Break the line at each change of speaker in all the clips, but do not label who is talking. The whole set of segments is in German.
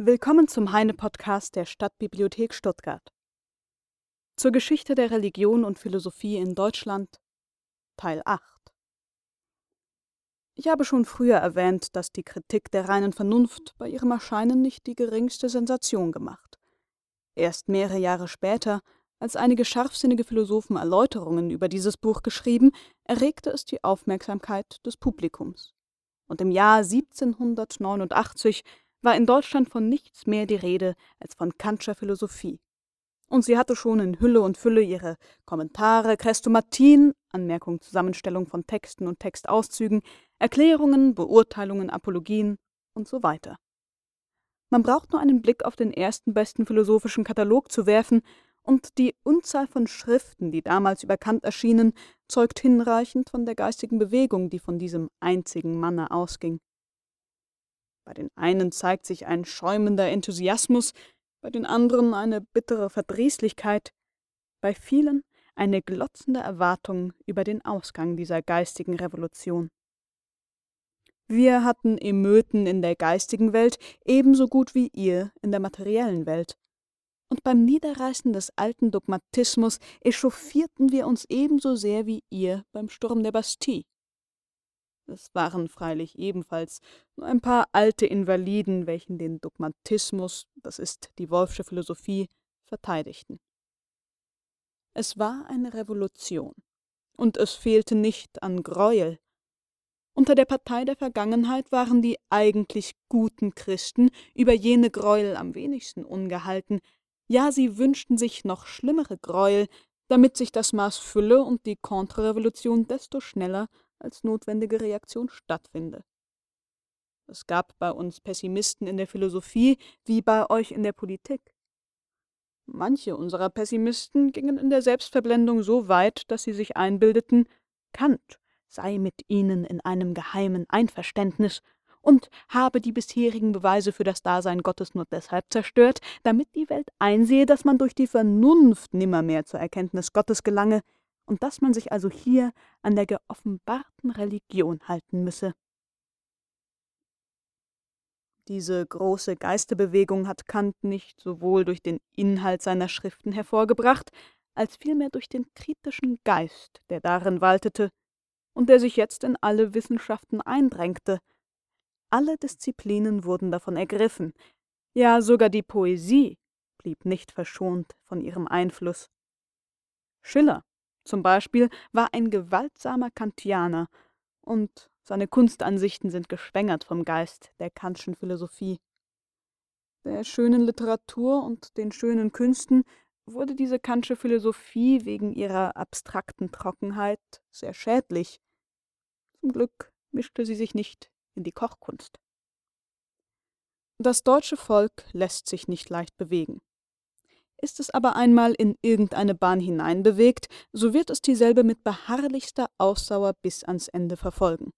Willkommen zum Heine-Podcast der Stadtbibliothek Stuttgart. Zur Geschichte der Religion und Philosophie in Deutschland Teil 8 Ich habe schon früher erwähnt, dass die Kritik der reinen Vernunft bei ihrem Erscheinen nicht die geringste Sensation gemacht. Erst mehrere Jahre später, als einige scharfsinnige Philosophen Erläuterungen über dieses Buch geschrieben, erregte es die Aufmerksamkeit des Publikums. Und im Jahr 1789 war in Deutschland von nichts mehr die Rede als von Kantscher Philosophie. Und sie hatte schon in Hülle und Fülle ihre Kommentare, Chrestomatien, Anmerkung, Zusammenstellung von Texten und Textauszügen, Erklärungen, Beurteilungen, Apologien und so weiter. Man braucht nur einen Blick auf den ersten besten philosophischen Katalog zu werfen, und die Unzahl von Schriften, die damals über Kant erschienen, zeugt hinreichend von der geistigen Bewegung, die von diesem einzigen Manne ausging. Bei den einen zeigt sich ein schäumender Enthusiasmus, bei den anderen eine bittere Verdrießlichkeit, bei vielen eine glotzende Erwartung über den Ausgang dieser geistigen Revolution. Wir hatten Emöten in der geistigen Welt ebenso gut wie ihr in der materiellen Welt. Und beim Niederreißen des alten Dogmatismus echauffierten wir uns ebenso sehr wie ihr beim Sturm der Bastille. Es waren freilich ebenfalls nur ein paar alte Invaliden, welchen den Dogmatismus, das ist die Wolfsche Philosophie, verteidigten. Es war eine Revolution, und es fehlte nicht an Greuel. Unter der Partei der Vergangenheit waren die eigentlich guten Christen über jene Greuel am wenigsten ungehalten, ja sie wünschten sich noch schlimmere Greuel, damit sich das Maß fülle und die Konterrevolution desto schneller als notwendige Reaktion stattfinde. Es gab bei uns Pessimisten in der Philosophie wie bei euch in der Politik. Manche unserer Pessimisten gingen in der Selbstverblendung so weit, dass sie sich einbildeten, Kant sei mit ihnen in einem geheimen Einverständnis und habe die bisherigen Beweise für das Dasein Gottes nur deshalb zerstört, damit die Welt einsehe, dass man durch die Vernunft nimmermehr zur Erkenntnis Gottes gelange, und dass man sich also hier an der geoffenbarten Religion halten müsse. Diese große Geisterbewegung hat Kant nicht sowohl durch den Inhalt seiner Schriften hervorgebracht, als vielmehr durch den kritischen Geist, der darin waltete und der sich jetzt in alle Wissenschaften eindrängte. Alle Disziplinen wurden davon ergriffen, ja sogar die Poesie blieb nicht verschont von ihrem Einfluss. Schiller zum Beispiel war ein gewaltsamer Kantianer, und seine Kunstansichten sind geschwängert vom Geist der Kantschen Philosophie. Der schönen Literatur und den schönen Künsten wurde diese Kantsche Philosophie wegen ihrer abstrakten Trockenheit sehr schädlich. Zum Glück mischte sie sich nicht in die Kochkunst. Das deutsche Volk lässt sich nicht leicht bewegen. Ist es aber einmal in irgendeine Bahn hineinbewegt, so wird es dieselbe mit beharrlichster Ausdauer bis ans Ende verfolgen.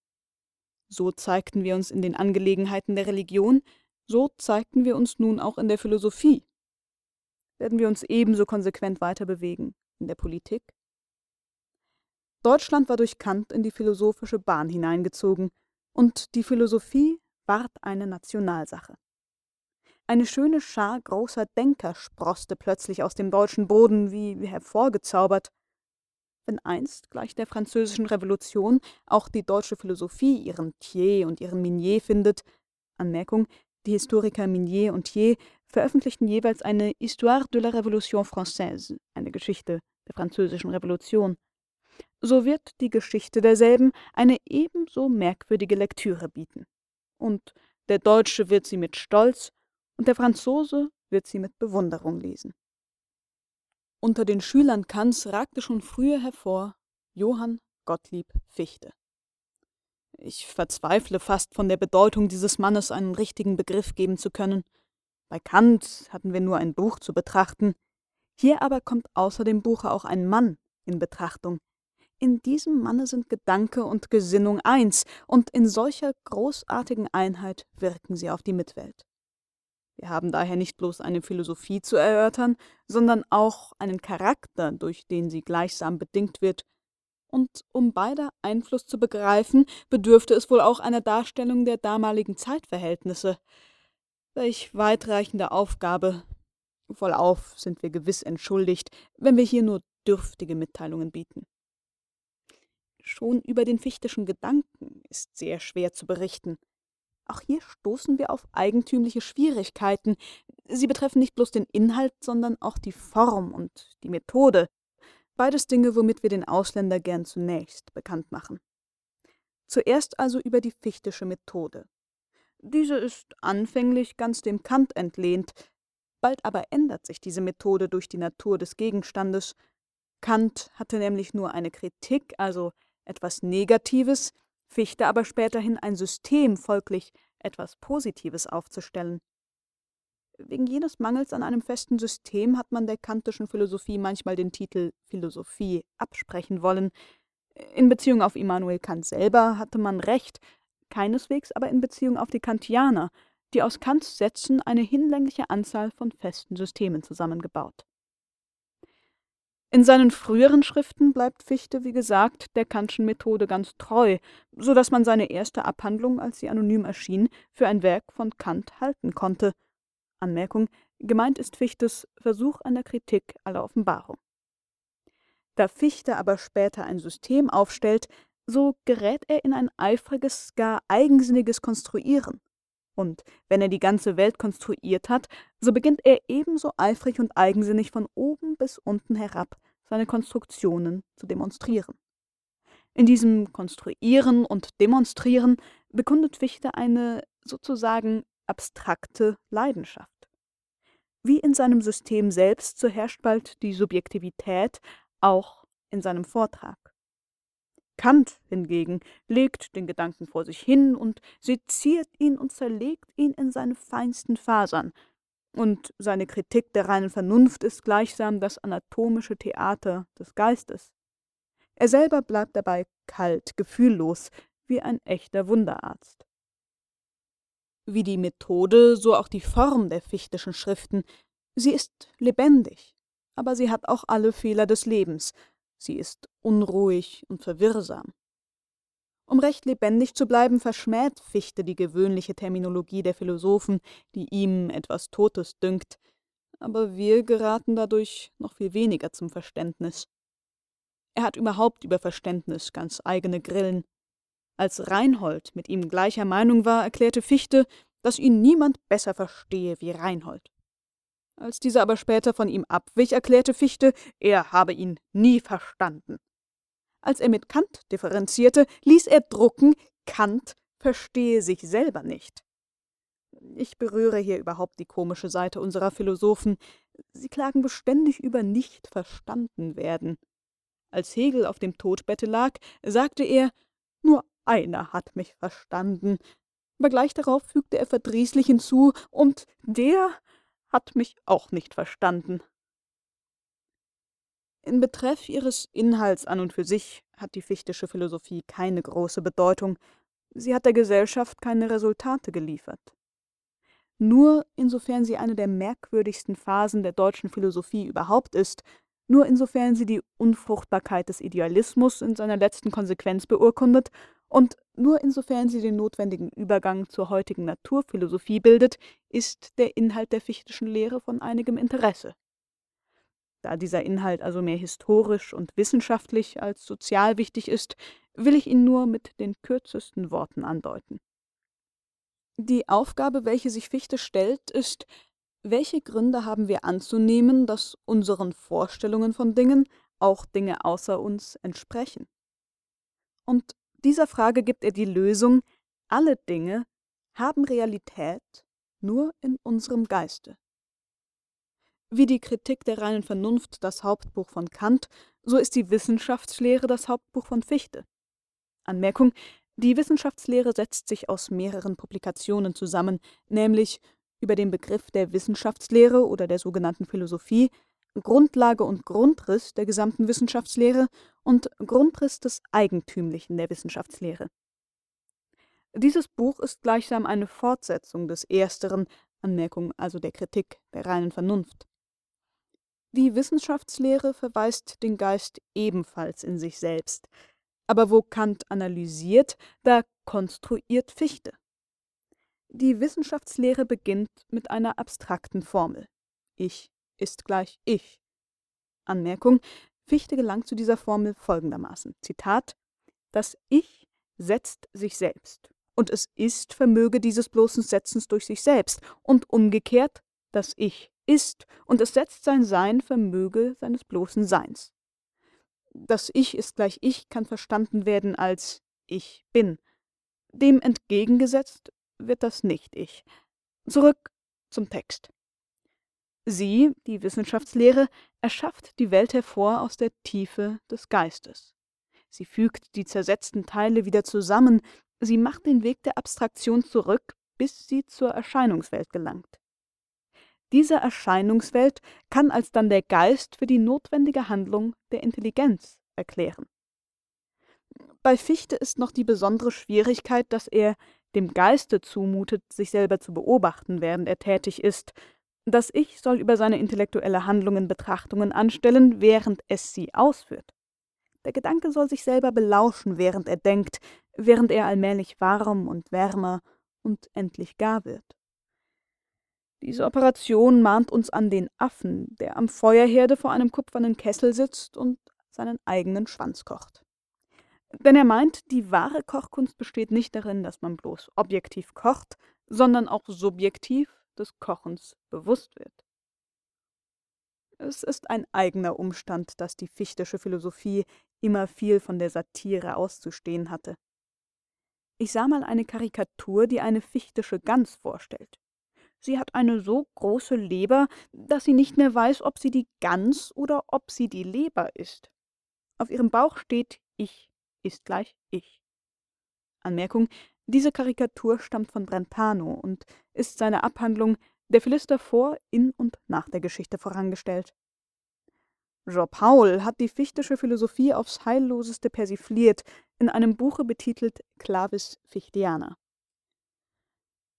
So zeigten wir uns in den Angelegenheiten der Religion, so zeigten wir uns nun auch in der Philosophie. Werden wir uns ebenso konsequent weiter bewegen in der Politik? Deutschland war durch Kant in die philosophische Bahn hineingezogen, und die Philosophie ward eine Nationalsache. Eine schöne Schar großer Denker sproßte plötzlich aus dem deutschen Boden wie hervorgezaubert. Wenn einst, gleich der französischen Revolution, auch die deutsche Philosophie ihren Thiers und ihren Minier findet, Anmerkung, die Historiker Minier und Thiers veröffentlichten jeweils eine Histoire de la Révolution française, eine Geschichte der französischen Revolution. So wird die Geschichte derselben eine ebenso merkwürdige Lektüre bieten. Und der Deutsche wird sie mit Stolz und der Franzose wird sie mit Bewunderung lesen. Unter den Schülern Kants ragte schon früher hervor Johann Gottlieb Fichte. Ich verzweifle fast von der Bedeutung dieses Mannes einen richtigen Begriff geben zu können. Bei Kant hatten wir nur ein Buch zu betrachten, hier aber kommt außer dem Buche auch ein Mann in Betrachtung. In diesem Manne sind Gedanke und Gesinnung eins, und in solcher großartigen Einheit wirken sie auf die Mitwelt. Wir haben daher nicht bloß eine Philosophie zu erörtern, sondern auch einen Charakter, durch den sie gleichsam bedingt wird. Und um beider Einfluss zu begreifen, bedürfte es wohl auch einer Darstellung der damaligen Zeitverhältnisse. Welch weitreichende Aufgabe. Vollauf sind wir gewiss entschuldigt, wenn wir hier nur dürftige Mitteilungen bieten. Schon über den fichtischen Gedanken ist sehr schwer zu berichten. Auch hier stoßen wir auf eigentümliche Schwierigkeiten. Sie betreffen nicht bloß den Inhalt, sondern auch die Form und die Methode. Beides Dinge, womit wir den Ausländer gern zunächst bekannt machen. Zuerst also über die fichtische Methode. Diese ist anfänglich ganz dem Kant entlehnt, bald aber ändert sich diese Methode durch die Natur des Gegenstandes. Kant hatte nämlich nur eine Kritik, also etwas Negatives, Fichte aber späterhin ein System, folglich etwas Positives aufzustellen. Wegen jenes Mangels an einem festen System hat man der kantischen Philosophie manchmal den Titel Philosophie absprechen wollen. In Beziehung auf Immanuel Kant selber hatte man recht, keineswegs aber in Beziehung auf die Kantianer, die aus Kants Sätzen eine hinlängliche Anzahl von festen Systemen zusammengebaut. In seinen früheren Schriften bleibt Fichte, wie gesagt, der Kantschen Methode ganz treu, so dass man seine erste Abhandlung, als sie anonym erschien, für ein Werk von Kant halten konnte. Anmerkung: Gemeint ist Fichtes Versuch einer Kritik aller Offenbarung. Da Fichte aber später ein System aufstellt, so gerät er in ein eifriges, gar eigensinniges Konstruieren. Und wenn er die ganze Welt konstruiert hat, so beginnt er ebenso eifrig und eigensinnig von oben bis unten herab seine Konstruktionen zu demonstrieren. In diesem Konstruieren und Demonstrieren bekundet Fichte eine sozusagen abstrakte Leidenschaft. Wie in seinem System selbst, so herrscht bald die Subjektivität auch in seinem Vortrag. Kant hingegen legt den Gedanken vor sich hin und seziert ihn und zerlegt ihn in seine feinsten Fasern, und seine Kritik der reinen Vernunft ist gleichsam das anatomische Theater des Geistes. Er selber bleibt dabei kalt, gefühllos, wie ein echter Wunderarzt. Wie die Methode, so auch die Form der fichtischen Schriften. Sie ist lebendig, aber sie hat auch alle Fehler des Lebens, Sie ist unruhig und verwirrsam. Um recht lebendig zu bleiben, verschmäht Fichte die gewöhnliche Terminologie der Philosophen, die ihm etwas Totes dünkt, aber wir geraten dadurch noch viel weniger zum Verständnis. Er hat überhaupt über Verständnis ganz eigene Grillen. Als Reinhold mit ihm gleicher Meinung war, erklärte Fichte, dass ihn niemand besser verstehe wie Reinhold. Als dieser aber später von ihm abwich, erklärte Fichte, er habe ihn nie verstanden. Als er mit Kant differenzierte, ließ er drucken, Kant verstehe sich selber nicht. Ich berühre hier überhaupt die komische Seite unserer Philosophen. Sie klagen beständig über nicht verstanden werden. Als Hegel auf dem Todbette lag, sagte er, nur einer hat mich verstanden. Aber gleich darauf fügte er verdrießlich hinzu, und der hat mich auch nicht verstanden. In Betreff ihres Inhalts an und für sich hat die fichtische Philosophie keine große Bedeutung, sie hat der Gesellschaft keine Resultate geliefert. Nur insofern sie eine der merkwürdigsten Phasen der deutschen Philosophie überhaupt ist, nur insofern sie die Unfruchtbarkeit des Idealismus in seiner letzten Konsequenz beurkundet und nur insofern sie den notwendigen Übergang zur heutigen Naturphilosophie bildet, ist der Inhalt der Fichtischen Lehre von einigem Interesse. Da dieser Inhalt also mehr historisch und wissenschaftlich als sozial wichtig ist, will ich ihn nur mit den kürzesten Worten andeuten. Die Aufgabe, welche sich Fichte stellt, ist, welche Gründe haben wir anzunehmen, dass unseren Vorstellungen von Dingen auch Dinge außer uns entsprechen? Und dieser Frage gibt er die Lösung, alle Dinge haben Realität nur in unserem Geiste. Wie die Kritik der reinen Vernunft das Hauptbuch von Kant, so ist die Wissenschaftslehre das Hauptbuch von Fichte. Anmerkung: Die Wissenschaftslehre setzt sich aus mehreren Publikationen zusammen, nämlich über den Begriff der Wissenschaftslehre oder der sogenannten Philosophie, Grundlage und Grundriss der gesamten Wissenschaftslehre und Grundriss des Eigentümlichen der Wissenschaftslehre. Dieses Buch ist gleichsam eine Fortsetzung des ersteren, Anmerkung also der Kritik der reinen Vernunft. Die Wissenschaftslehre verweist den Geist ebenfalls in sich selbst, aber wo Kant analysiert, da konstruiert Fichte. Die Wissenschaftslehre beginnt mit einer abstrakten Formel. Ich ist gleich ich. Anmerkung: Fichte gelangt zu dieser Formel folgendermaßen: Zitat: Das Ich setzt sich selbst, und es ist Vermöge dieses bloßen Setzens durch sich selbst, und umgekehrt, das Ich ist, und es setzt sein Sein Vermöge seines bloßen Seins. Das Ich ist gleich Ich kann verstanden werden als Ich bin. Dem entgegengesetzt wird das Nicht-Ich. Zurück zum Text. Sie, die Wissenschaftslehre, erschafft die Welt hervor aus der Tiefe des Geistes. Sie fügt die zersetzten Teile wieder zusammen, sie macht den Weg der Abstraktion zurück, bis sie zur Erscheinungswelt gelangt. Diese Erscheinungswelt kann alsdann der Geist für die notwendige Handlung der Intelligenz erklären. Bei Fichte ist noch die besondere Schwierigkeit, dass er dem Geiste zumutet, sich selber zu beobachten, während er tätig ist. Das Ich soll über seine intellektuelle Handlungen Betrachtungen anstellen, während es sie ausführt. Der Gedanke soll sich selber belauschen, während er denkt, während er allmählich warm und wärmer und endlich gar wird. Diese Operation mahnt uns an den Affen, der am Feuerherde vor einem kupfernen Kessel sitzt und seinen eigenen Schwanz kocht. Denn er meint, die wahre Kochkunst besteht nicht darin, dass man bloß objektiv kocht, sondern auch subjektiv des Kochens bewusst wird. Es ist ein eigener Umstand, dass die fichtische Philosophie immer viel von der Satire auszustehen hatte. Ich sah mal eine Karikatur, die eine fichtische Gans vorstellt. Sie hat eine so große Leber, dass sie nicht mehr weiß, ob sie die Gans oder ob sie die Leber ist. Auf ihrem Bauch steht Ich ist gleich Ich. Anmerkung: Diese Karikatur stammt von Brentano und ist seine Abhandlung Der Philister vor, in und nach der Geschichte vorangestellt. Jean Paul hat die fichtische Philosophie aufs Heilloseste persifliert in einem Buche betitelt Clavis Fichtiana.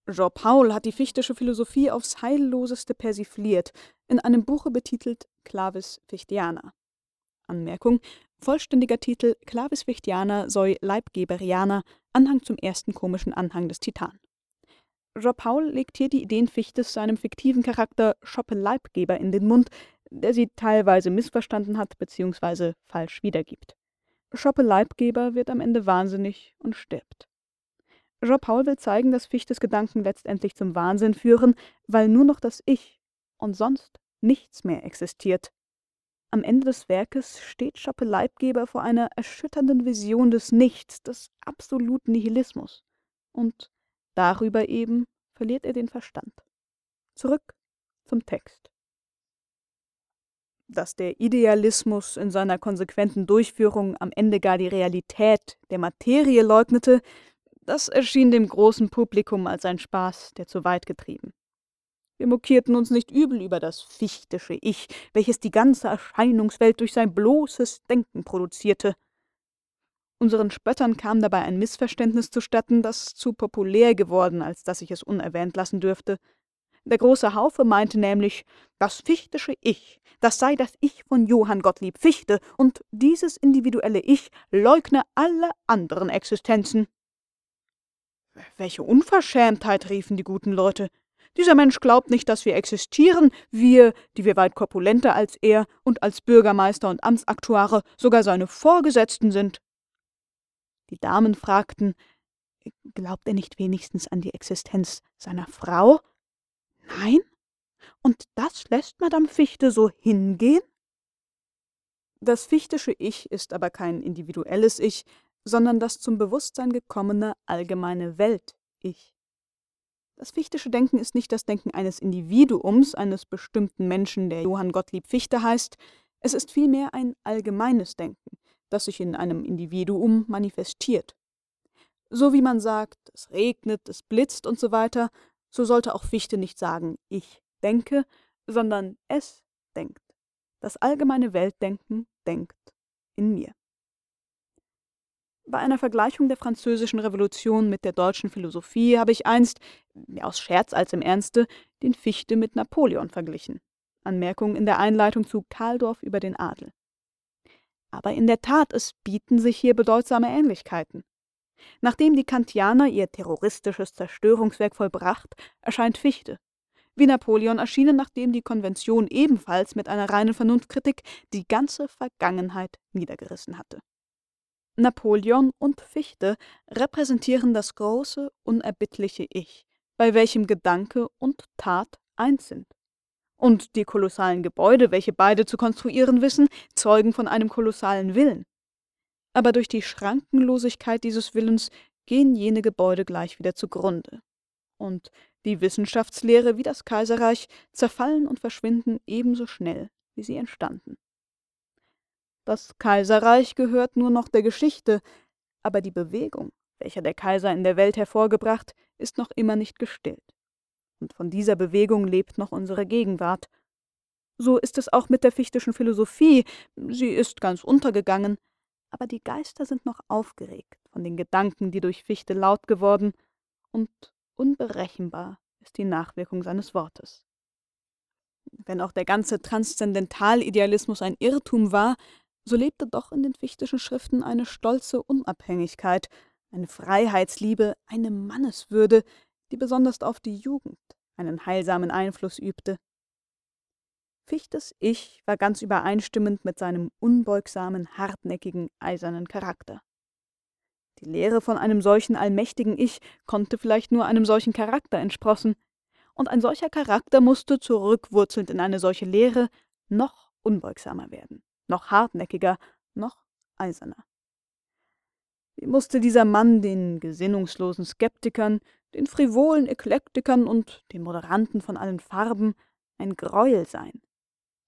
Jean Paul hat die fichtische Philosophie aufs Heilloseste persifliert in einem Buche betitelt Clavis Fichtiana. Anmerkung: Vollständiger Titel Clavis Fichtiana soi Leibgeberiana, Anhang zum ersten komischen Anhang des Titan. Jean Paul legt hier die Ideen Fichtes seinem fiktiven Charakter Schoppe Leibgeber in den Mund, der sie teilweise missverstanden hat bzw. falsch wiedergibt. Schoppe Leibgeber wird am Ende wahnsinnig und stirbt. Jean Paul will zeigen, dass Fichtes Gedanken letztendlich zum Wahnsinn führen, weil nur noch das Ich und sonst nichts mehr existiert. Am Ende des Werkes steht Schoppe Leibgeber vor einer erschütternden Vision des Nichts, des absoluten Nihilismus. Und darüber eben verliert er den Verstand. Zurück zum Text. Dass der Idealismus in seiner konsequenten Durchführung am Ende gar die Realität der Materie leugnete, das erschien dem großen Publikum als ein Spaß, der zu weit getrieben. Wir mokierten uns nicht übel über das fichtische Ich, welches die ganze Erscheinungswelt durch sein bloßes Denken produzierte. Unseren Spöttern kam dabei ein Missverständnis zustatten, das zu populär geworden, als dass ich es unerwähnt lassen dürfte. Der große Haufe meinte nämlich, das fichtische Ich, das sei das Ich von Johann Gottlieb Fichte, und dieses individuelle Ich leugne alle anderen Existenzen. Welche Unverschämtheit, riefen die guten Leute. Dieser Mensch glaubt nicht, dass wir existieren, wir, die wir weit korpulenter als er und als Bürgermeister und Amtsaktuare sogar seine Vorgesetzten sind. Die Damen fragten, glaubt er nicht wenigstens an die Existenz seiner Frau? Nein? Und das lässt Madame Fichte so hingehen? Das fichtische Ich ist aber kein individuelles Ich, sondern das zum Bewusstsein gekommene allgemeine Welt-Ich. Das fichtische Denken ist nicht das Denken eines Individuums, eines bestimmten Menschen, der Johann Gottlieb Fichte heißt, es ist vielmehr ein allgemeines Denken, das sich in einem Individuum manifestiert. So wie man sagt, es regnet, es blitzt und so weiter, so sollte auch Fichte nicht sagen, ich denke, sondern es denkt. Das allgemeine Weltdenken denkt in mir. Bei einer Vergleichung der Französischen Revolution mit der deutschen Philosophie habe ich einst, mehr aus Scherz als im Ernste, den Fichte mit Napoleon verglichen. Anmerkung in der Einleitung zu Karldorf über den Adel. Aber in der Tat, es bieten sich hier bedeutsame Ähnlichkeiten. Nachdem die Kantianer ihr terroristisches Zerstörungswerk vollbracht, erscheint Fichte. Wie Napoleon erschienen, nachdem die Konvention ebenfalls mit einer reinen Vernunftkritik die ganze Vergangenheit niedergerissen hatte. Napoleon und Fichte repräsentieren das große, unerbittliche Ich, bei welchem Gedanke und Tat eins sind. Und die kolossalen Gebäude, welche beide zu konstruieren wissen, zeugen von einem kolossalen Willen. Aber durch die Schrankenlosigkeit dieses Willens gehen jene Gebäude gleich wieder zugrunde. Und die Wissenschaftslehre wie das Kaiserreich zerfallen und verschwinden ebenso schnell, wie sie entstanden. Das Kaiserreich gehört nur noch der Geschichte, aber die Bewegung, welche der Kaiser in der Welt hervorgebracht, ist noch immer nicht gestillt. Und von dieser Bewegung lebt noch unsere Gegenwart. So ist es auch mit der fichtischen Philosophie, sie ist ganz untergegangen, aber die Geister sind noch aufgeregt von den Gedanken, die durch Fichte laut geworden, und unberechenbar ist die Nachwirkung seines Wortes. Wenn auch der ganze Transzendentalidealismus ein Irrtum war, so lebte doch in den fichtischen Schriften eine stolze Unabhängigkeit, eine Freiheitsliebe, eine Manneswürde, die besonders auf die Jugend einen heilsamen Einfluss übte. Fichtes Ich war ganz übereinstimmend mit seinem unbeugsamen, hartnäckigen, eisernen Charakter. Die Lehre von einem solchen allmächtigen Ich konnte vielleicht nur einem solchen Charakter entsprossen, und ein solcher Charakter musste, zurückwurzelnd in eine solche Lehre, noch unbeugsamer werden noch hartnäckiger, noch eiserner. Wie musste dieser Mann den gesinnungslosen Skeptikern, den frivolen Eklektikern und den Moderanten von allen Farben ein Greuel sein.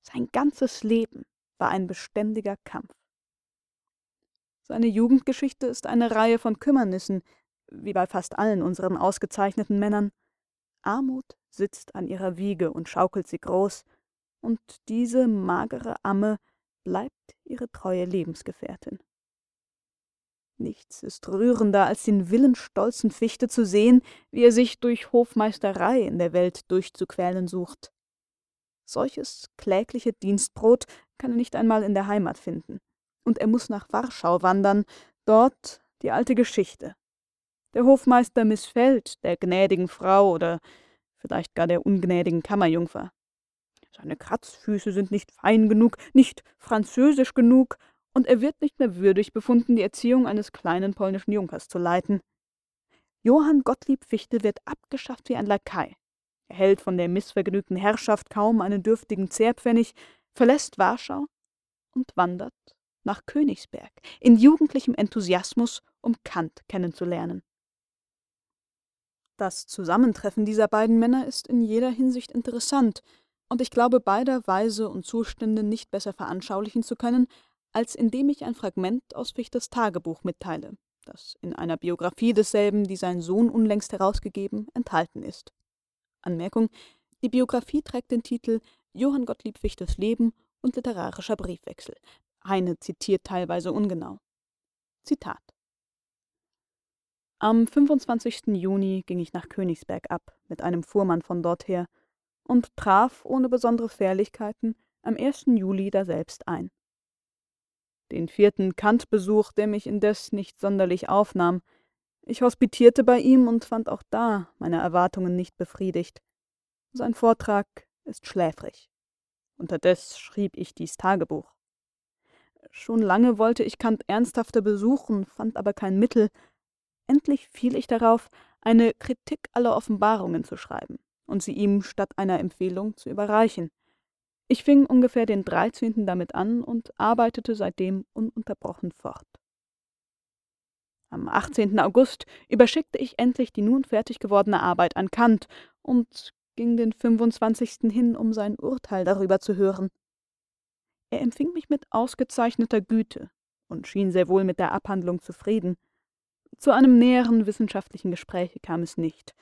Sein ganzes Leben war ein beständiger Kampf. Seine Jugendgeschichte ist eine Reihe von Kümmernissen, wie bei fast allen unseren ausgezeichneten Männern. Armut sitzt an ihrer Wiege und schaukelt sie groß, und diese magere Amme bleibt ihre treue Lebensgefährtin. Nichts ist rührender, als den willenstolzen Fichte zu sehen, wie er sich durch Hofmeisterei in der Welt durchzuquälen sucht. Solches klägliche Dienstbrot kann er nicht einmal in der Heimat finden, und er muss nach Warschau wandern, dort die alte Geschichte. Der Hofmeister missfällt der gnädigen Frau oder vielleicht gar der ungnädigen Kammerjungfer. Seine Kratzfüße sind nicht fein genug, nicht französisch genug, und er wird nicht mehr würdig befunden, die Erziehung eines kleinen polnischen Junkers zu leiten. Johann Gottlieb Fichte wird abgeschafft wie ein Lakai. Er hält von der missvergnügten Herrschaft kaum einen dürftigen Zehrpfennig, verlässt Warschau und wandert nach Königsberg in jugendlichem Enthusiasmus, um Kant kennenzulernen. Das Zusammentreffen dieser beiden Männer ist in jeder Hinsicht interessant, und ich glaube beider Weise und Zustände nicht besser veranschaulichen zu können, als indem ich ein Fragment aus Fichters Tagebuch mitteile, das in einer Biografie desselben, die sein Sohn unlängst herausgegeben, enthalten ist. Anmerkung: Die Biografie trägt den Titel Johann Gottlieb Fichters Leben und literarischer Briefwechsel. Heine zitiert teilweise ungenau. Zitat Am 25. Juni ging ich nach Königsberg ab, mit einem Fuhrmann von dorther, und traf ohne besondere Fährlichkeiten am 1. Juli daselbst ein. Den vierten Kant-Besuch, der mich indes nicht sonderlich aufnahm. Ich hospitierte bei ihm und fand auch da meine Erwartungen nicht befriedigt. Sein Vortrag ist schläfrig. Unterdes schrieb ich dies Tagebuch. Schon lange wollte ich Kant ernsthafter besuchen, fand aber kein Mittel. Endlich fiel ich darauf, eine Kritik aller Offenbarungen zu schreiben und sie ihm statt einer Empfehlung zu überreichen. Ich fing ungefähr den 13. damit an und arbeitete seitdem ununterbrochen fort. Am 18. August überschickte ich endlich die nun fertig gewordene Arbeit an Kant und ging den 25. hin, um sein Urteil darüber zu hören. Er empfing mich mit ausgezeichneter Güte und schien sehr wohl mit der Abhandlung zufrieden. Zu einem näheren wissenschaftlichen Gespräche kam es nicht,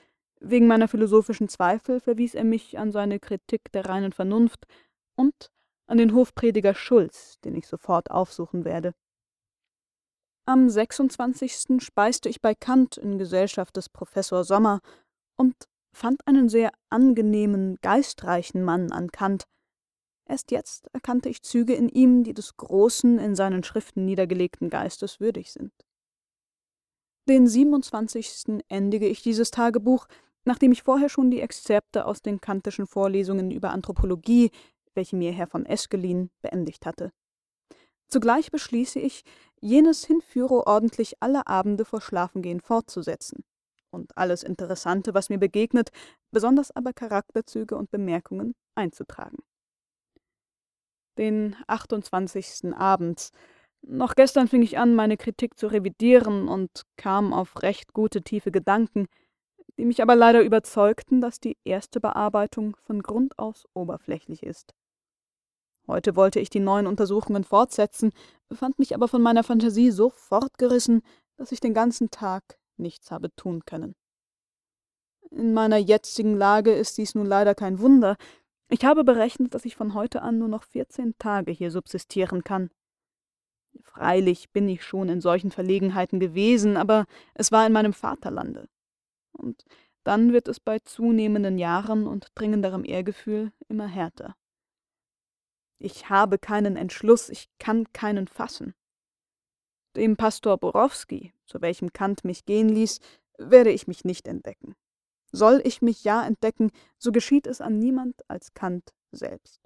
Wegen meiner philosophischen Zweifel verwies er mich an seine Kritik der reinen Vernunft und an den Hofprediger Schulz, den ich sofort aufsuchen werde. Am 26. speiste ich bei Kant in Gesellschaft des Professor Sommer und fand einen sehr angenehmen, geistreichen Mann an Kant. Erst jetzt erkannte ich Züge in ihm, die des großen, in seinen Schriften niedergelegten Geistes würdig sind. Den 27. endige ich dieses Tagebuch, nachdem ich vorher schon die Exzerpte aus den kantischen Vorlesungen über Anthropologie, welche mir Herr von Eskelin, beendigt hatte. Zugleich beschließe ich, jenes Hinführo ordentlich alle Abende vor Schlafengehen fortzusetzen und alles Interessante, was mir begegnet, besonders aber Charakterzüge und Bemerkungen, einzutragen. Den 28. abends. Noch gestern fing ich an, meine Kritik zu revidieren und kam auf recht gute tiefe Gedanken, die mich aber leider überzeugten, dass die erste Bearbeitung von Grund aus oberflächlich ist. Heute wollte ich die neuen Untersuchungen fortsetzen, fand mich aber von meiner Fantasie so fortgerissen, dass ich den ganzen Tag nichts habe tun können. In meiner jetzigen Lage ist dies nun leider kein Wunder. Ich habe berechnet, dass ich von heute an nur noch vierzehn Tage hier subsistieren kann. Freilich bin ich schon in solchen Verlegenheiten gewesen, aber es war in meinem Vaterlande. Und dann wird es bei zunehmenden Jahren und dringenderem Ehrgefühl immer härter. Ich habe keinen Entschluss, ich kann keinen fassen. Dem Pastor Borowski, zu welchem Kant mich gehen ließ, werde ich mich nicht entdecken. Soll ich mich ja entdecken, so geschieht es an niemand als Kant selbst.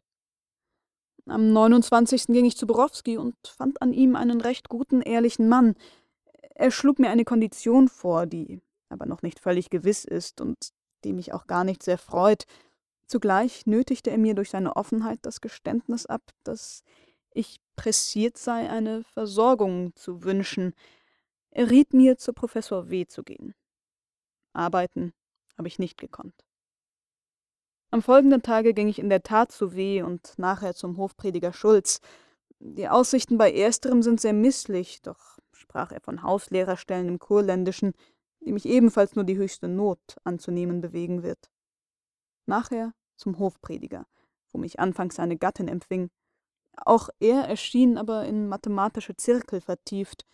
Am 29. ging ich zu Borowski und fand an ihm einen recht guten, ehrlichen Mann. Er schlug mir eine Kondition vor, die aber noch nicht völlig gewiss ist und die mich auch gar nicht sehr freut. Zugleich nötigte er mir durch seine Offenheit das Geständnis ab, dass ich pressiert sei, eine Versorgung zu wünschen. Er riet mir, zu Professor W. zu gehen. Arbeiten habe ich nicht gekonnt. Am folgenden Tage ging ich in der Tat zu W. und nachher zum Hofprediger Schulz. Die Aussichten bei ersterem sind sehr misslich, doch sprach er von Hauslehrerstellen im Kurländischen, die mich ebenfalls nur die höchste Not anzunehmen bewegen wird. Nachher zum Hofprediger, wo mich anfangs seine Gattin empfing, auch er erschien aber in mathematische Zirkel vertieft.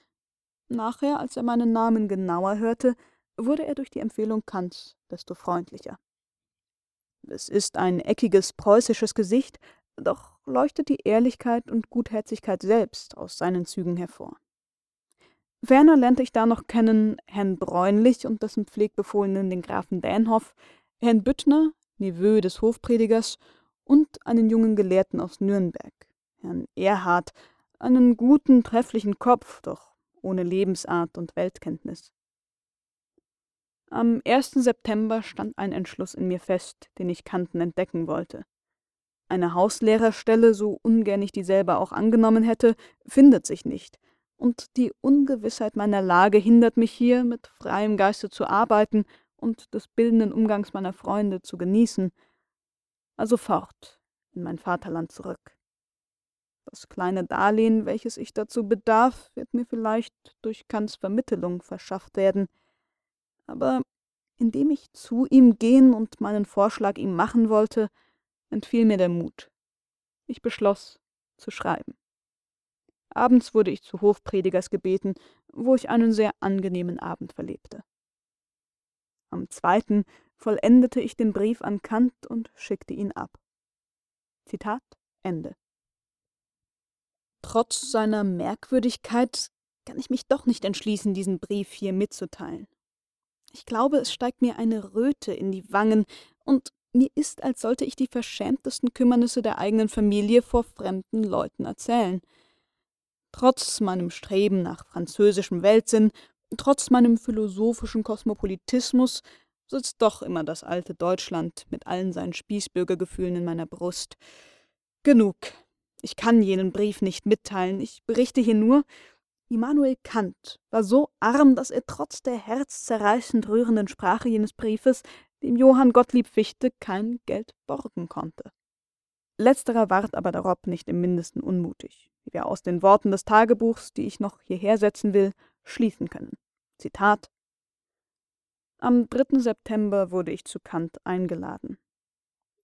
Nachher, als er meinen Namen genauer hörte, wurde er durch die Empfehlung Kants desto freundlicher. Es ist ein eckiges preußisches Gesicht, doch leuchtet die Ehrlichkeit und Gutherzigkeit selbst aus seinen Zügen hervor. Ferner lernte ich da noch kennen Herrn Bräunlich und dessen Pflegbefohlenen den Grafen Dänhoff, Herrn Büttner, Neveu des Hofpredigers, und einen jungen Gelehrten aus Nürnberg, Herrn Erhard, einen guten, trefflichen Kopf, doch ohne Lebensart und Weltkenntnis. Am 1. September stand ein Entschluss in mir fest, den ich Kanten entdecken wollte. Eine Hauslehrerstelle, so ungern ich dieselbe auch angenommen hätte, findet sich nicht, und die Ungewissheit meiner Lage hindert mich hier, mit freiem Geiste zu arbeiten und des bildenden Umgangs meiner Freunde zu genießen. Also fort in mein Vaterland zurück. Das kleine Darlehen, welches ich dazu bedarf, wird mir vielleicht durch Kants Vermittelung verschafft werden. Aber indem ich zu ihm gehen und meinen Vorschlag ihm machen wollte, entfiel mir der Mut. Ich beschloss, zu schreiben. Abends wurde ich zu Hofpredigers gebeten, wo ich einen sehr angenehmen Abend verlebte. Am zweiten vollendete ich den Brief an Kant und schickte ihn ab. Zitat Ende. Trotz seiner Merkwürdigkeit kann ich mich doch nicht entschließen, diesen Brief hier mitzuteilen. Ich glaube, es steigt mir eine Röte in die Wangen, und mir ist, als sollte ich die verschämtesten Kümmernisse der eigenen Familie vor fremden Leuten erzählen. Trotz meinem Streben nach französischem Weltsinn, trotz meinem philosophischen Kosmopolitismus, sitzt doch immer das alte Deutschland mit allen seinen Spießbürgergefühlen in meiner Brust. Genug. Ich kann jenen Brief nicht mitteilen. Ich berichte hier nur, Immanuel Kant war so arm, dass er trotz der herzzerreißend rührenden Sprache jenes Briefes dem Johann Gottlieb Fichte kein Geld borgen konnte. Letzterer ward aber darob nicht im mindesten unmutig, wie wir aus den Worten des Tagebuchs, die ich noch hierher setzen will, schließen können. Zitat Am 3. September wurde ich zu Kant eingeladen.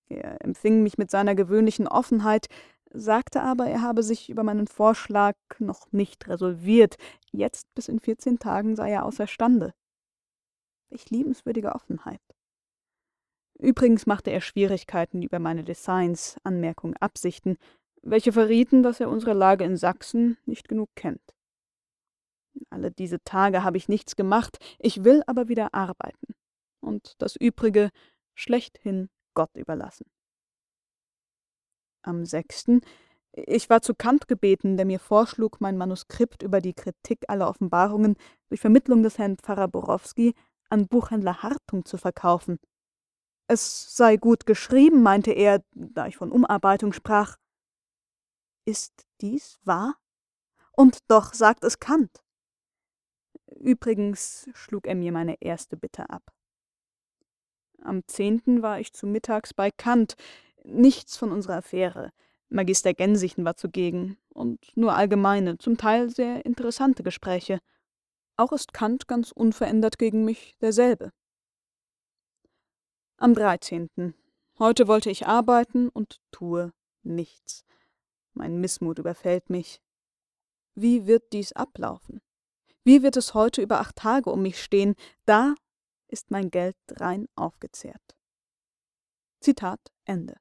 Er empfing mich mit seiner gewöhnlichen Offenheit, sagte aber, er habe sich über meinen Vorschlag noch nicht resolviert, jetzt bis in vierzehn Tagen sei er außerstande. Ich liebenswürdige Offenheit. Übrigens machte er Schwierigkeiten über meine Designs, Anmerkung, Absichten, welche verrieten, dass er unsere Lage in Sachsen nicht genug kennt. Alle diese Tage habe ich nichts gemacht, ich will aber wieder arbeiten und das Übrige schlechthin Gott überlassen. Am sechsten ich war zu Kant gebeten, der mir vorschlug, mein Manuskript über die Kritik aller Offenbarungen durch Vermittlung des Herrn Pfarrer Borowski an Buchhändler Hartung zu verkaufen. Es sei gut geschrieben, meinte er, da ich von Umarbeitung sprach. Ist dies wahr? Und doch sagt es Kant. Übrigens schlug er mir meine erste Bitte ab. Am zehnten war ich zu mittags bei Kant. Nichts von unserer Affäre. Magister Gensichen war zugegen und nur allgemeine, zum Teil sehr interessante Gespräche. Auch ist Kant ganz unverändert gegen mich derselbe. Am 13. Heute wollte ich arbeiten und tue nichts. Mein Missmut überfällt mich. Wie wird dies ablaufen? Wie wird es heute über acht Tage um mich stehen? Da ist mein Geld rein aufgezehrt. Zitat Ende.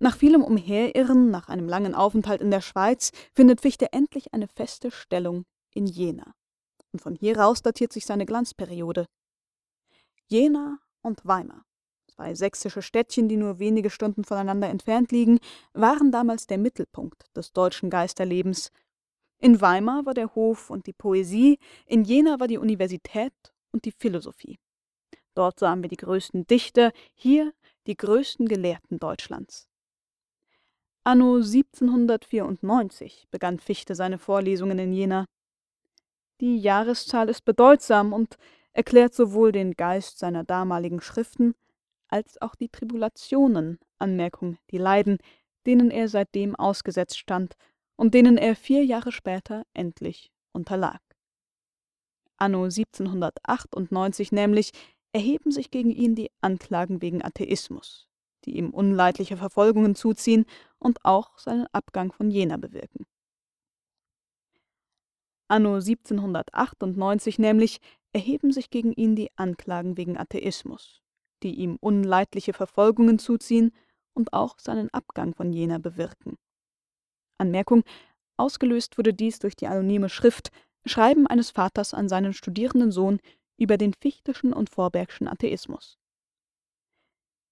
Nach vielem Umherirren, nach einem langen Aufenthalt in der Schweiz, findet Fichte endlich eine feste Stellung in Jena. Und von hier aus datiert sich seine Glanzperiode. Jena und Weimar, zwei sächsische Städtchen, die nur wenige Stunden voneinander entfernt liegen, waren damals der Mittelpunkt des deutschen Geisterlebens. In Weimar war der Hof und die Poesie, in Jena war die Universität und die Philosophie. Dort sahen wir die größten Dichter, hier die größten Gelehrten Deutschlands. Anno 1794 begann Fichte seine Vorlesungen in Jena. Die Jahreszahl ist bedeutsam und erklärt sowohl den Geist seiner damaligen Schriften als auch die Tribulationen, Anmerkung, die Leiden, denen er seitdem ausgesetzt stand und denen er vier Jahre später endlich unterlag. Anno 1798 nämlich erheben sich gegen ihn die Anklagen wegen Atheismus, die ihm unleidliche Verfolgungen zuziehen und auch seinen Abgang von Jena bewirken. Anno 1798 nämlich erheben sich gegen ihn die Anklagen wegen Atheismus, die ihm unleidliche Verfolgungen zuziehen und auch seinen Abgang von Jena bewirken. Anmerkung: Ausgelöst wurde dies durch die anonyme Schrift Schreiben eines Vaters an seinen studierenden Sohn über den fichtischen und vorbergschen Atheismus.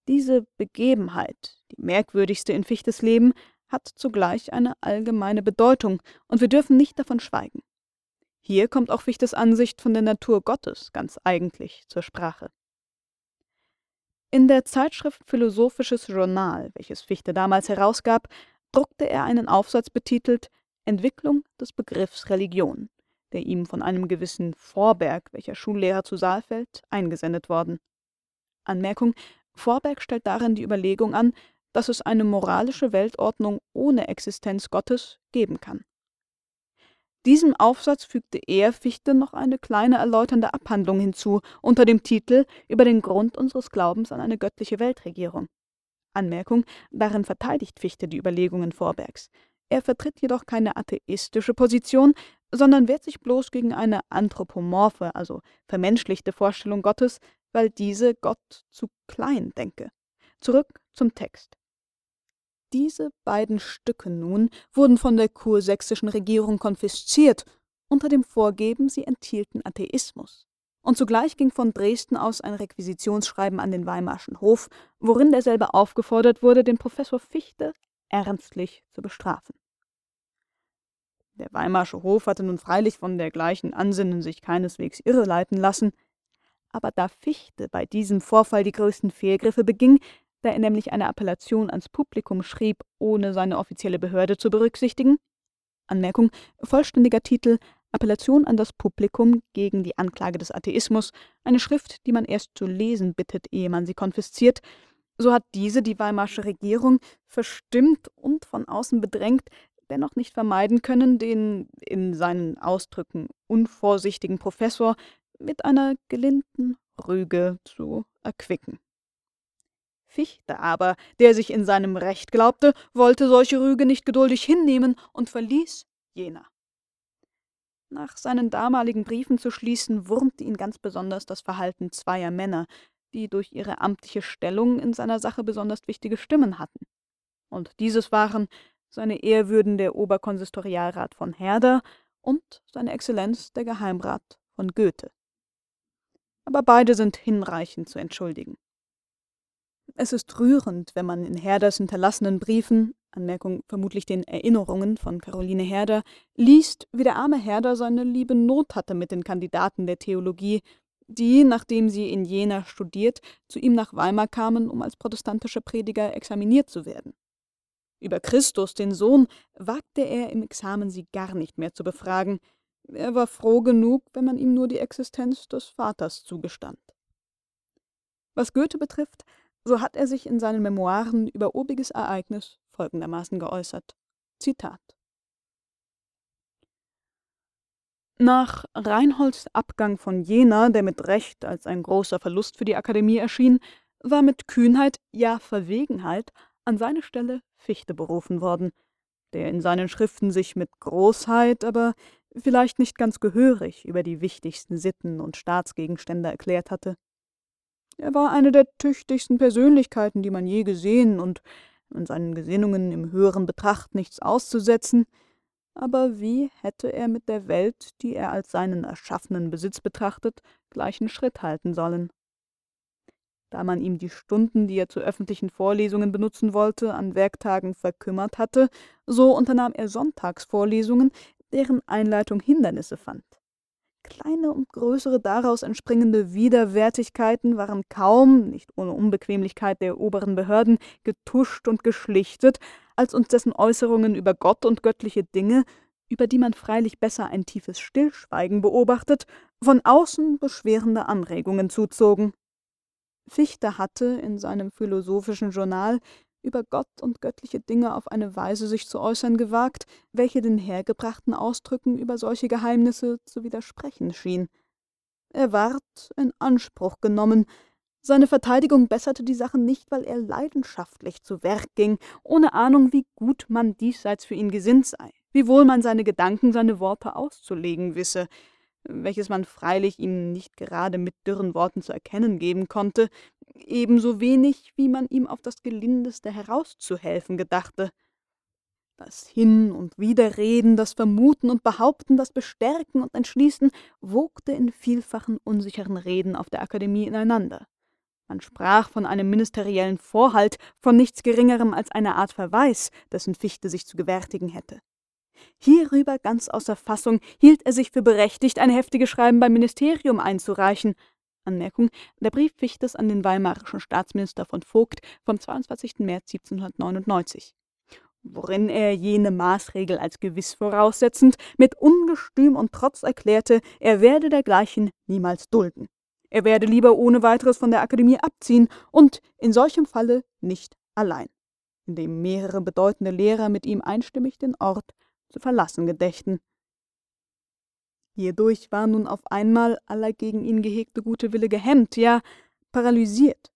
Diese Begebenheit, die merkwürdigste in Fichtes Leben, hat zugleich eine allgemeine Bedeutung, und wir dürfen nicht davon schweigen. Hier kommt auch Fichtes Ansicht von der Natur Gottes ganz eigentlich zur Sprache. In der Zeitschrift Philosophisches Journal, welches Fichte damals herausgab, druckte er einen Aufsatz betitelt Entwicklung des Begriffs Religion, der ihm von einem gewissen Vorberg, welcher Schullehrer zu Saalfeld, eingesendet worden. Anmerkung Vorberg stellt darin die Überlegung an, dass es eine moralische Weltordnung ohne Existenz Gottes geben kann. Diesem Aufsatz fügte er Fichte noch eine kleine erläuternde Abhandlung hinzu unter dem Titel Über den Grund unseres Glaubens an eine göttliche Weltregierung. Anmerkung: Darin verteidigt Fichte die Überlegungen Vorbergs. Er vertritt jedoch keine atheistische Position, sondern wehrt sich bloß gegen eine anthropomorphe, also vermenschlichte Vorstellung Gottes, weil diese Gott zu klein denke. Zurück zum Text. Diese beiden Stücke nun wurden von der kursächsischen Regierung konfisziert, unter dem Vorgeben, sie enthielten Atheismus. Und zugleich ging von Dresden aus ein Requisitionsschreiben an den Weimarschen Hof, worin derselbe aufgefordert wurde, den Professor Fichte ernstlich zu bestrafen. Der Weimarsche Hof hatte nun freilich von dergleichen Ansinnen sich keineswegs irreleiten lassen, aber da Fichte bei diesem Vorfall die größten Fehlgriffe beging, da er nämlich eine Appellation ans Publikum schrieb, ohne seine offizielle Behörde zu berücksichtigen. Anmerkung: Vollständiger Titel: Appellation an das Publikum gegen die Anklage des Atheismus, eine Schrift, die man erst zu lesen bittet, ehe man sie konfisziert. So hat diese die Weimarsche Regierung verstimmt und von außen bedrängt, dennoch nicht vermeiden können, den in seinen Ausdrücken unvorsichtigen Professor mit einer gelinden Rüge zu erquicken. Fichte aber, der sich in seinem Recht glaubte, wollte solche Rüge nicht geduldig hinnehmen und verließ Jena. Nach seinen damaligen Briefen zu schließen, wurmte ihn ganz besonders das Verhalten zweier Männer, die durch ihre amtliche Stellung in seiner Sache besonders wichtige Stimmen hatten. Und dieses waren seine Ehrwürden der Oberkonsistorialrat von Herder und seine Exzellenz der Geheimrat von Goethe. Aber beide sind hinreichend zu entschuldigen. Es ist rührend, wenn man in Herders hinterlassenen Briefen, Anmerkung vermutlich den Erinnerungen von Caroline Herder, liest, wie der arme Herder seine liebe Not hatte mit den Kandidaten der Theologie, die, nachdem sie in Jena studiert, zu ihm nach Weimar kamen, um als protestantischer Prediger examiniert zu werden. Über Christus, den Sohn, wagte er im Examen sie gar nicht mehr zu befragen. Er war froh genug, wenn man ihm nur die Existenz des Vaters zugestand. Was Goethe betrifft, so hat er sich in seinen Memoiren über obiges Ereignis folgendermaßen geäußert. Zitat Nach Reinholds Abgang von Jena, der mit Recht als ein großer Verlust für die Akademie erschien, war mit Kühnheit, ja Verwegenheit, an seine Stelle Fichte berufen worden, der in seinen Schriften sich mit Großheit, aber vielleicht nicht ganz gehörig über die wichtigsten Sitten und Staatsgegenstände erklärt hatte. Er war eine der tüchtigsten Persönlichkeiten, die man je gesehen, und an seinen Gesinnungen im höheren Betracht nichts auszusetzen, aber wie hätte er mit der Welt, die er als seinen erschaffenen Besitz betrachtet, gleichen Schritt halten sollen? Da man ihm die Stunden, die er zu öffentlichen Vorlesungen benutzen wollte, an Werktagen verkümmert hatte, so unternahm er Sonntagsvorlesungen, deren Einleitung Hindernisse fand. Kleine und größere daraus entspringende Widerwärtigkeiten waren kaum, nicht ohne Unbequemlichkeit der oberen Behörden, getuscht und geschlichtet, als uns dessen Äußerungen über Gott und göttliche Dinge, über die man freilich besser ein tiefes Stillschweigen beobachtet, von außen beschwerende Anregungen zuzogen. Fichte hatte in seinem philosophischen Journal über Gott und göttliche Dinge auf eine Weise sich zu äußern gewagt, welche den hergebrachten Ausdrücken über solche Geheimnisse zu widersprechen schien. Er ward in Anspruch genommen, seine Verteidigung besserte die Sache nicht, weil er leidenschaftlich zu Werk ging, ohne Ahnung, wie gut man diesseits für ihn gesinnt sei, wie wohl man seine Gedanken, seine Worte auszulegen wisse, welches man freilich ihm nicht gerade mit dürren Worten zu erkennen geben konnte, ebenso wenig, wie man ihm auf das Gelindeste herauszuhelfen gedachte. Das Hin- und Widerreden, das Vermuten und Behaupten, das Bestärken und Entschließen wogte in vielfachen unsicheren Reden auf der Akademie ineinander. Man sprach von einem ministeriellen Vorhalt, von nichts Geringerem als einer Art Verweis, dessen Fichte sich zu gewärtigen hätte. Hierüber ganz außer Fassung hielt er sich für berechtigt, ein heftiges Schreiben beim Ministerium einzureichen. Anmerkung: Der Brief Fichtes an den weimarischen Staatsminister von Vogt vom 22. März 1799 worin er jene Maßregel als gewiss voraussetzend mit Ungestüm und Trotz erklärte, er werde dergleichen niemals dulden. Er werde lieber ohne weiteres von der Akademie abziehen und in solchem Falle nicht allein, indem mehrere bedeutende Lehrer mit ihm einstimmig den Ort zu verlassen gedächten. Hierdurch war nun auf einmal aller gegen ihn gehegte gute Wille gehemmt, ja paralysiert.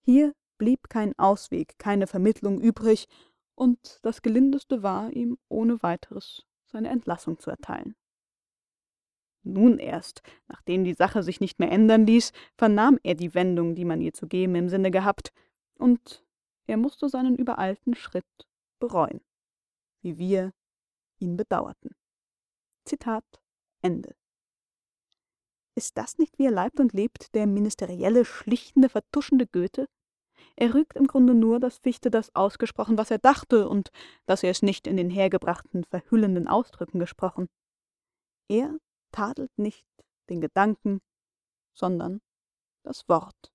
Hier blieb kein Ausweg, keine Vermittlung übrig, und das Gelindeste war, ihm ohne weiteres seine Entlassung zu erteilen. Nun erst, nachdem die Sache sich nicht mehr ändern ließ, vernahm er die Wendung, die man ihr zu geben im Sinne gehabt, und er musste seinen übereilten Schritt bereuen, wie wir ihn bedauerten. Zitat Ende. Ist das nicht, wie er leibt und lebt, der ministerielle, schlichtende, vertuschende Goethe? Er rügt im Grunde nur, dass Fichte das ausgesprochen, was er dachte, und dass er es nicht in den hergebrachten, verhüllenden Ausdrücken gesprochen. Er tadelt nicht den Gedanken, sondern das Wort.